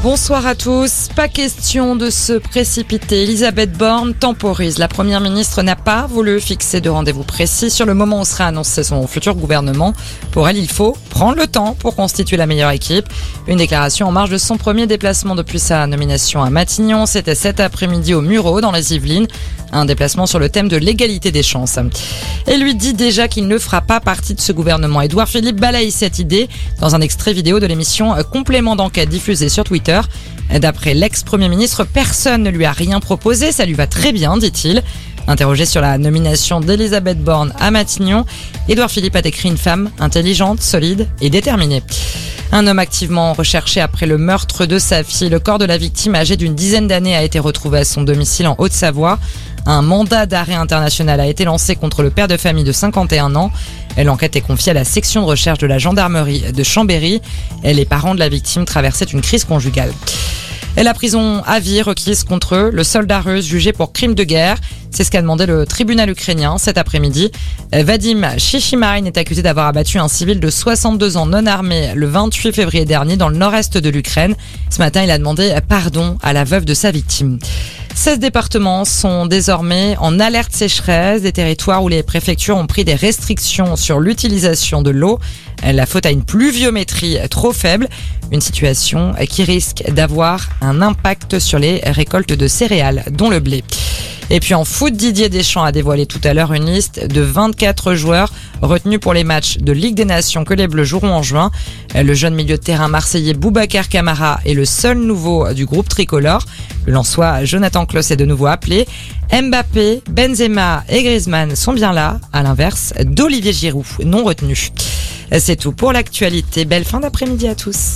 Bonsoir à tous. Pas question de se précipiter. Elisabeth Borne temporise. La première ministre n'a pas voulu fixer de rendez-vous précis sur le moment où sera annoncé son futur gouvernement. Pour elle, il faut prendre le temps pour constituer la meilleure équipe. Une déclaration en marge de son premier déplacement depuis sa nomination à Matignon. C'était cet après-midi au Muro dans les Yvelines. Un déplacement sur le thème de l'égalité des chances. Et lui dit déjà qu'il ne fera pas partie de ce gouvernement. Édouard Philippe balaye cette idée dans un extrait vidéo de l'émission Complément d'enquête diffusée sur Twitter. D'après l'ex-premier ministre, personne ne lui a rien proposé, ça lui va très bien, dit-il. Interrogé sur la nomination d'Elisabeth Borne à Matignon, Édouard Philippe a décrit une femme intelligente, solide et déterminée. Un homme activement recherché après le meurtre de sa fille. Le corps de la victime âgée d'une dizaine d'années a été retrouvé à son domicile en Haute-Savoie. Un mandat d'arrêt international a été lancé contre le père de famille de 51 ans. L'enquête est confiée à la section de recherche de la gendarmerie de Chambéry. Les parents de la victime traversaient une crise conjugale. Et la prison à vie requise contre eux, le soldat russe jugé pour crime de guerre. C'est ce qu'a demandé le tribunal ukrainien cet après-midi. Vadim Shishimarin est accusé d'avoir abattu un civil de 62 ans non armé le 28 février dernier dans le nord-est de l'Ukraine. Ce matin, il a demandé pardon à la veuve de sa victime. 16 départements sont désormais en alerte sécheresse, des territoires où les préfectures ont pris des restrictions sur l'utilisation de l'eau. La faute à une pluviométrie trop faible, une situation qui risque d'avoir un impact sur les récoltes de céréales, dont le blé. Et puis en foot, Didier Deschamps a dévoilé tout à l'heure une liste de 24 joueurs retenus pour les matchs de Ligue des Nations que les Bleus joueront en juin. Le jeune milieu de terrain marseillais Boubacar Camara est le seul nouveau du groupe tricolore. Le Jonathan Kloss est de nouveau appelé. Mbappé, Benzema et Griezmann sont bien là, à l'inverse d'Olivier Giroud, non retenu. C'est tout pour l'actualité. Belle fin d'après-midi à tous.